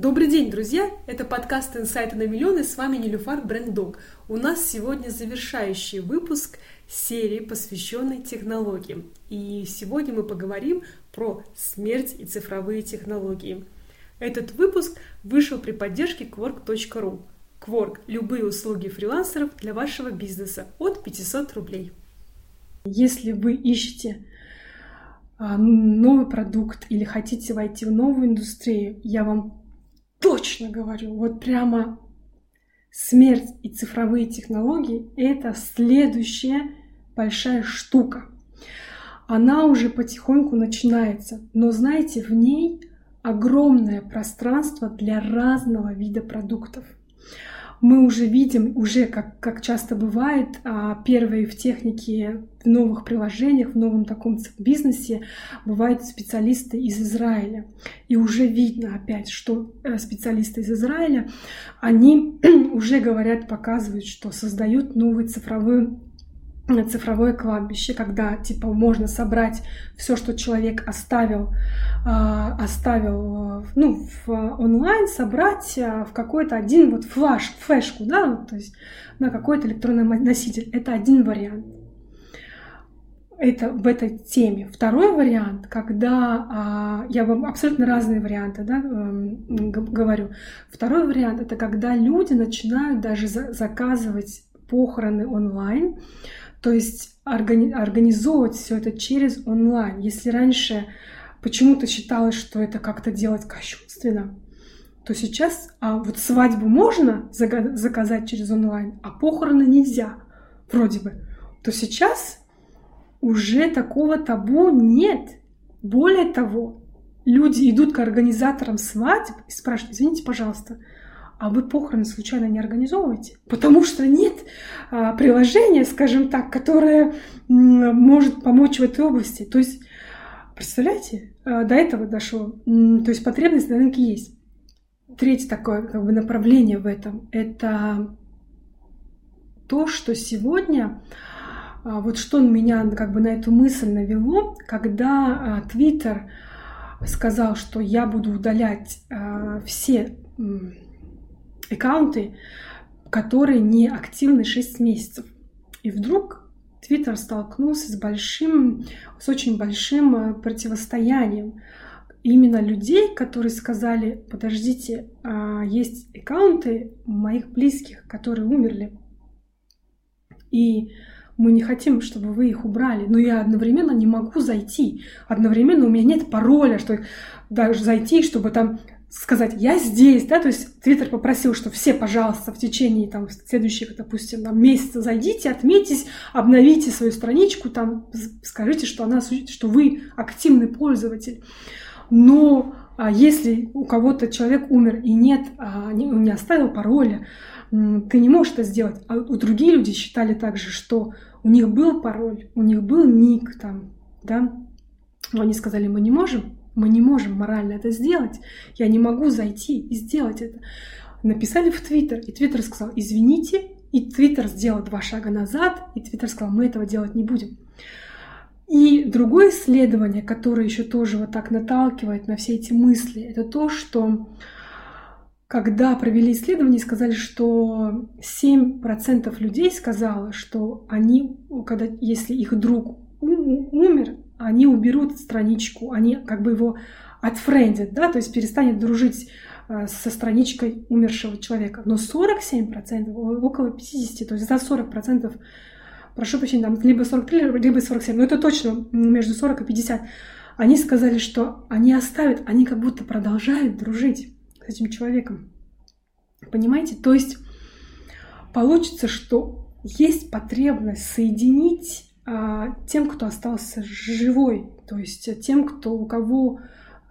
Добрый день, друзья! Это подкаст «Инсайты на миллион» и с вами Нелюфар Бренддог. У нас сегодня завершающий выпуск серии, посвященной технологиям. И сегодня мы поговорим про смерть и цифровые технологии. Этот выпуск вышел при поддержке Quark.ru. Quark – любые услуги фрилансеров для вашего бизнеса от 500 рублей. Если вы ищете а, новый продукт или хотите войти в новую индустрию, я вам точно говорю, вот прямо смерть и цифровые технологии — это следующая большая штука. Она уже потихоньку начинается, но знаете, в ней огромное пространство для разного вида продуктов — мы уже видим, уже как, как часто бывает, а, первые в технике, в новых приложениях, в новом таком бизнесе бывают специалисты из Израиля. И уже видно опять, что э, специалисты из Израиля, они уже говорят, показывают, что создают новый цифровой цифровое кладбище, когда типа можно собрать все, что человек оставил, а, оставил ну, в онлайн, собрать а, в какой-то один вот флаш, флешку, да, то есть на какой-то электронный носитель. Это один вариант. Это в этой теме. Второй вариант, когда а, я вам абсолютно разные варианты да, эм, говорю. Второй вариант это когда люди начинают даже заказывать похороны онлайн, то есть органи- организовывать все это через онлайн. Если раньше почему-то считалось, что это как-то делать кощунственно, то сейчас а вот свадьбу можно заказать через онлайн, а похороны нельзя, вроде бы. То сейчас уже такого табу нет. Более того, люди идут к организаторам свадеб и спрашивают, извините, пожалуйста, а вы похороны случайно не организовываете? Потому что нет а, приложения, скажем так, которое может помочь в этой области. То есть, представляете, а, до этого дошло. То есть потребность на рынке есть. Третье такое как бы, направление в этом – это то, что сегодня, а, вот что меня как бы на эту мысль навело, когда Твиттер сказал, что я буду удалять все аккаунты, которые не активны 6 месяцев. И вдруг Твиттер столкнулся с большим, с очень большим э, противостоянием именно людей, которые сказали, подождите, а, есть аккаунты моих близких, которые умерли, и мы не хотим, чтобы вы их убрали, но я одновременно не могу зайти, одновременно у меня нет пароля, что даже зайти, чтобы там сказать, я здесь, да, то есть Твиттер попросил, что все, пожалуйста, в течение там следующих, допустим, там, месяца зайдите, отметьтесь, обновите свою страничку, там, скажите, что она, что вы активный пользователь. Но а если у кого-то человек умер и нет, а, не, не оставил пароля, ты не можешь это сделать. А у другие люди считали также, что у них был пароль, у них был ник там, да, но они сказали, мы не можем, мы не можем морально это сделать. Я не могу зайти и сделать это. Написали в Твиттер, и Твиттер сказал, извините, и Твиттер сделал два шага назад, и Твиттер сказал, мы этого делать не будем. И другое исследование, которое еще тоже вот так наталкивает на все эти мысли, это то, что когда провели исследование, сказали, что 7% людей сказало, что они, когда, если их друг умер, они уберут страничку, они как бы его отфрендят, да, то есть перестанет дружить э, со страничкой умершего человека. Но 47%, около 50%, то есть за 40%, прошу прощения, там либо 43, либо 47, но это точно между 40 и 50, они сказали, что они оставят, они как будто продолжают дружить с этим человеком. Понимаете? То есть получится, что есть потребность соединить тем, кто остался живой, то есть тем, кто, у кого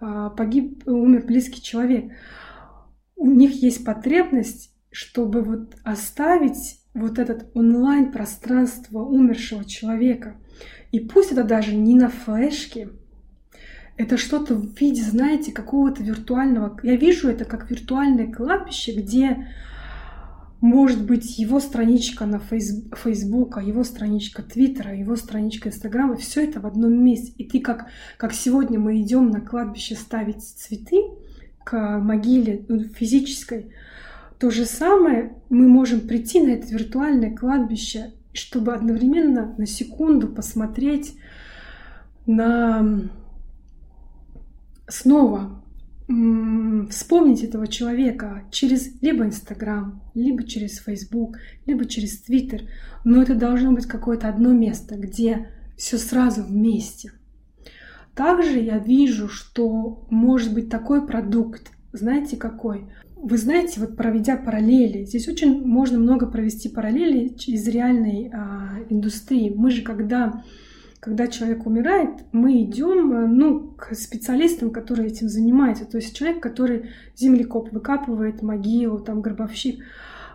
а, погиб, умер близкий человек. У них есть потребность, чтобы вот оставить вот этот онлайн-пространство умершего человека. И пусть это даже не на флешке, это что-то в виде, знаете, какого-то виртуального... Я вижу это как виртуальное кладбище, где может быть его страничка на Фейсбука, его страничка Твиттера, его страничка Инстаграма, все это в одном месте. И ты как, как сегодня мы идем на кладбище ставить цветы, к могиле ну, физической, то же самое мы можем прийти на это виртуальное кладбище, чтобы одновременно на секунду посмотреть на снова вспомнить этого человека через либо Инстаграм, либо через Фейсбук, либо через Твиттер. Но это должно быть какое-то одно место, где все сразу вместе. Также я вижу, что может быть такой продукт, знаете какой? Вы знаете, вот проведя параллели, здесь очень можно много провести параллели из реальной а, индустрии. Мы же когда когда человек умирает, мы идем э, ну, к специалистам, которые этим занимаются. То есть человек, который землекоп выкапывает могилу, там гробовщик.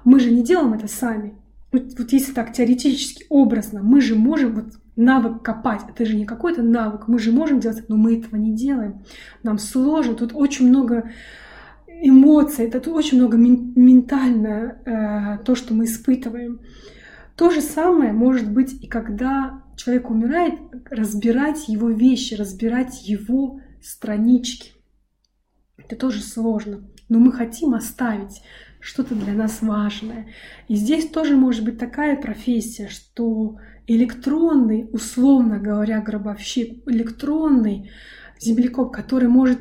Мы же не делаем это сами. Вот, вот если так теоретически, образно, мы же можем вот навык копать. Это же не какой-то навык. Мы же можем делать, но мы этого не делаем. Нам сложно. Тут очень много эмоций, это тут очень много ментальное э, то, что мы испытываем. То же самое может быть и когда человек умирает, разбирать его вещи, разбирать его странички. Это тоже сложно. Но мы хотим оставить что-то для нас важное. И здесь тоже может быть такая профессия, что электронный, условно говоря, гробовщик, электронный землекоп, который может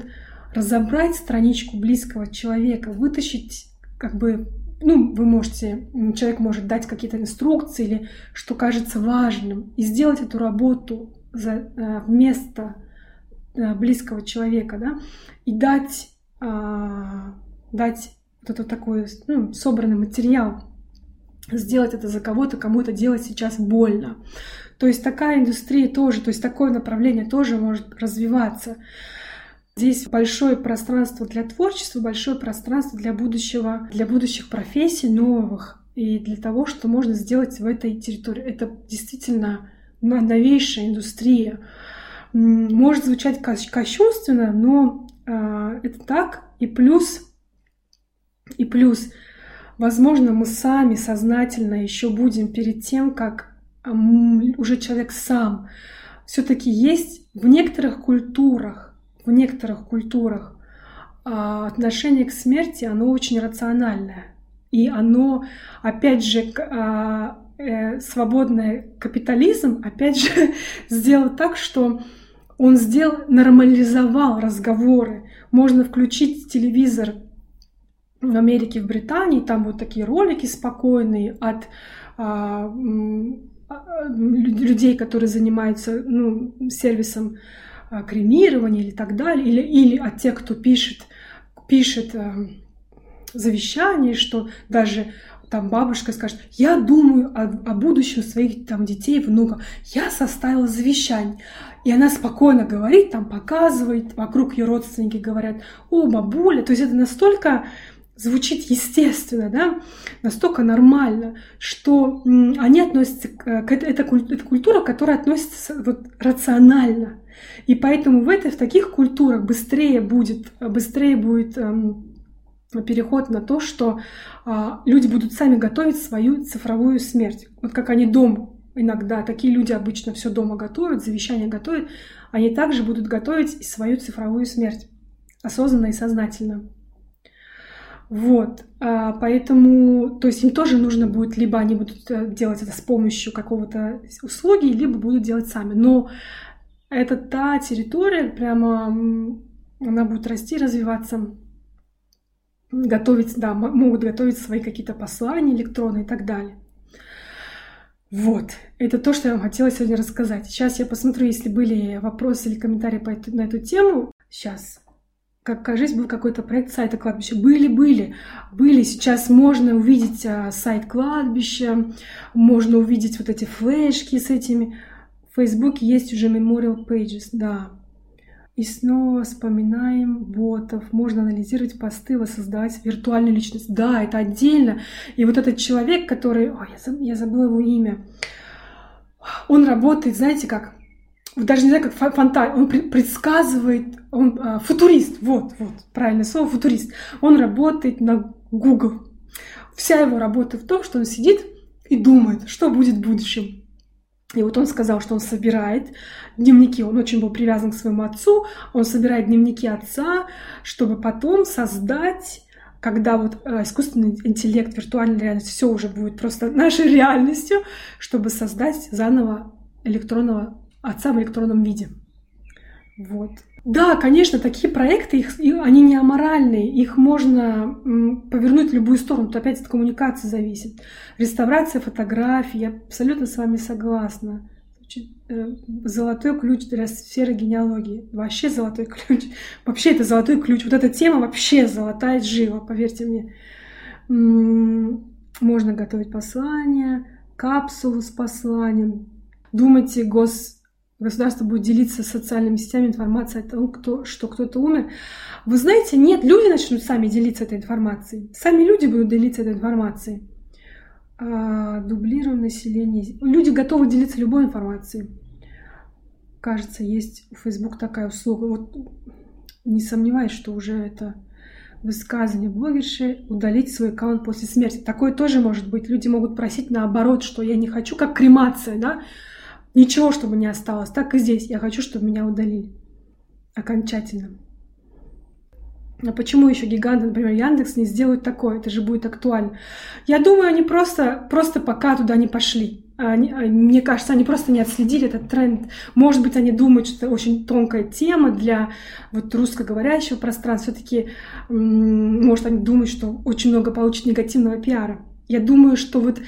разобрать страничку близкого человека, вытащить как бы ну, вы можете, человек может дать какие-то инструкции или что кажется важным, и сделать эту работу за, э, вместо э, близкого человека, да, и дать, а, дать вот этот такой ну, собранный материал, сделать это за кого-то, кому это делать сейчас больно. То есть такая индустрия тоже, то есть такое направление тоже может развиваться. Здесь большое пространство для творчества, большое пространство для будущего, для будущих профессий новых и для того, что можно сделать в этой территории. Это действительно новейшая индустрия. Может звучать кощунственно, но э, это так. И плюс, и плюс, возможно, мы сами сознательно еще будем перед тем, как уже человек сам. Все-таки есть в некоторых культурах в некоторых культурах а, отношение к смерти, оно очень рациональное. И оно, опять же, а, э, свободный капитализм, опять же, сделал так, что он сделал, нормализовал разговоры. Можно включить телевизор в Америке, в Британии, там вот такие ролики спокойные от а, людей, которые занимаются ну, сервисом а, кремирования или так далее, или, или от тех, кто пишет, пишет э, завещание, что даже там бабушка скажет, я думаю о, о будущем своих там детей, внуков, я составила завещание. И она спокойно говорит, там показывает, вокруг ее родственники говорят, о, бабуля, то есть это настолько звучит естественно, да, настолько нормально, что они относятся к, это, это, это культура, которая относится вот рационально. И поэтому в, этой, в таких культурах быстрее будет, быстрее будет эм, переход на то, что э, люди будут сами готовить свою цифровую смерть. Вот как они дома иногда, такие люди обычно все дома готовят, завещание готовят, они также будут готовить и свою цифровую смерть осознанно и сознательно. Вот, а, поэтому, то есть им тоже нужно будет, либо они будут э, делать это с помощью какого-то услуги, либо будут делать сами. Но это та территория, прямо она будет расти, развиваться, готовить, да, могут готовить свои какие-то послания электронные и так далее. Вот, это то, что я вам хотела сегодня рассказать. Сейчас я посмотрю, если были вопросы или комментарии по эту, на эту тему. Сейчас как, кажется, был какой-то проект сайта кладбища. Были, были, были. Сейчас можно увидеть а, сайт кладбища, можно увидеть вот эти флешки с этими. В Фейсбуке есть уже memorial pages, да. И снова вспоминаем ботов. Можно анализировать посты, воссоздавать виртуальную личность. Да, это отдельно. И вот этот человек, который... Ой, я забыла его имя. Он работает, знаете как? даже не знаю, как фантазия, он предсказывает, он а, футурист, вот, вот, правильное слово, футурист. Он работает на Google. Вся его работа в том, что он сидит и думает, что будет в будущем. И вот он сказал, что он собирает дневники, он очень был привязан к своему отцу, он собирает дневники отца, чтобы потом создать когда вот э, искусственный интеллект, виртуальная реальность, все уже будет просто нашей реальностью, чтобы создать заново электронного отца в электронном виде. Вот. Да, конечно, такие проекты, их, они не аморальные, их можно повернуть в любую сторону, то опять от коммуникации зависит. Реставрация фотографий, я абсолютно с вами согласна. Э, золотой ключ для сферы генеалогии. Вообще золотой ключ. Вообще это золотой ключ. Вот эта тема вообще золотая жива, поверьте мне. Можно готовить послание, капсулу с посланием. Думайте, гос государство будет делиться социальными сетями информацией о том, кто, что кто-то умер. Вы знаете, нет, люди начнут сами делиться этой информацией. Сами люди будут делиться этой информацией. А, дублируем население. Люди готовы делиться любой информацией. Кажется, есть у Facebook такая услуга. Вот не сомневаюсь, что уже это высказывание блогерши удалить свой аккаунт после смерти. Такое тоже может быть. Люди могут просить наоборот, что я не хочу, как кремация, да, Ничего, чтобы не осталось. Так и здесь. Я хочу, чтобы меня удалили. Окончательно. А почему еще гиганты, например, Яндекс не сделают такое? Это же будет актуально. Я думаю, они просто, просто пока туда не пошли. Они, а, мне кажется, они просто не отследили этот тренд. Может быть, они думают, что это очень тонкая тема для вот русскоговорящего пространства. Все-таки, может, они думают, что очень много получат негативного пиара. Я думаю, что вот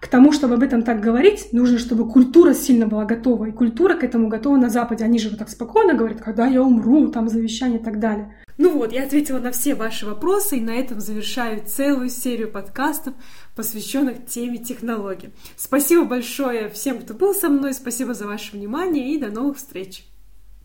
к тому, чтобы об этом так говорить, нужно, чтобы культура сильно была готова. И культура к этому готова на Западе. Они же вот так спокойно говорят, когда я умру, там завещание и так далее. Ну вот, я ответила на все ваши вопросы и на этом завершаю целую серию подкастов, посвященных теме технологий. Спасибо большое всем, кто был со мной, спасибо за ваше внимание и до новых встреч!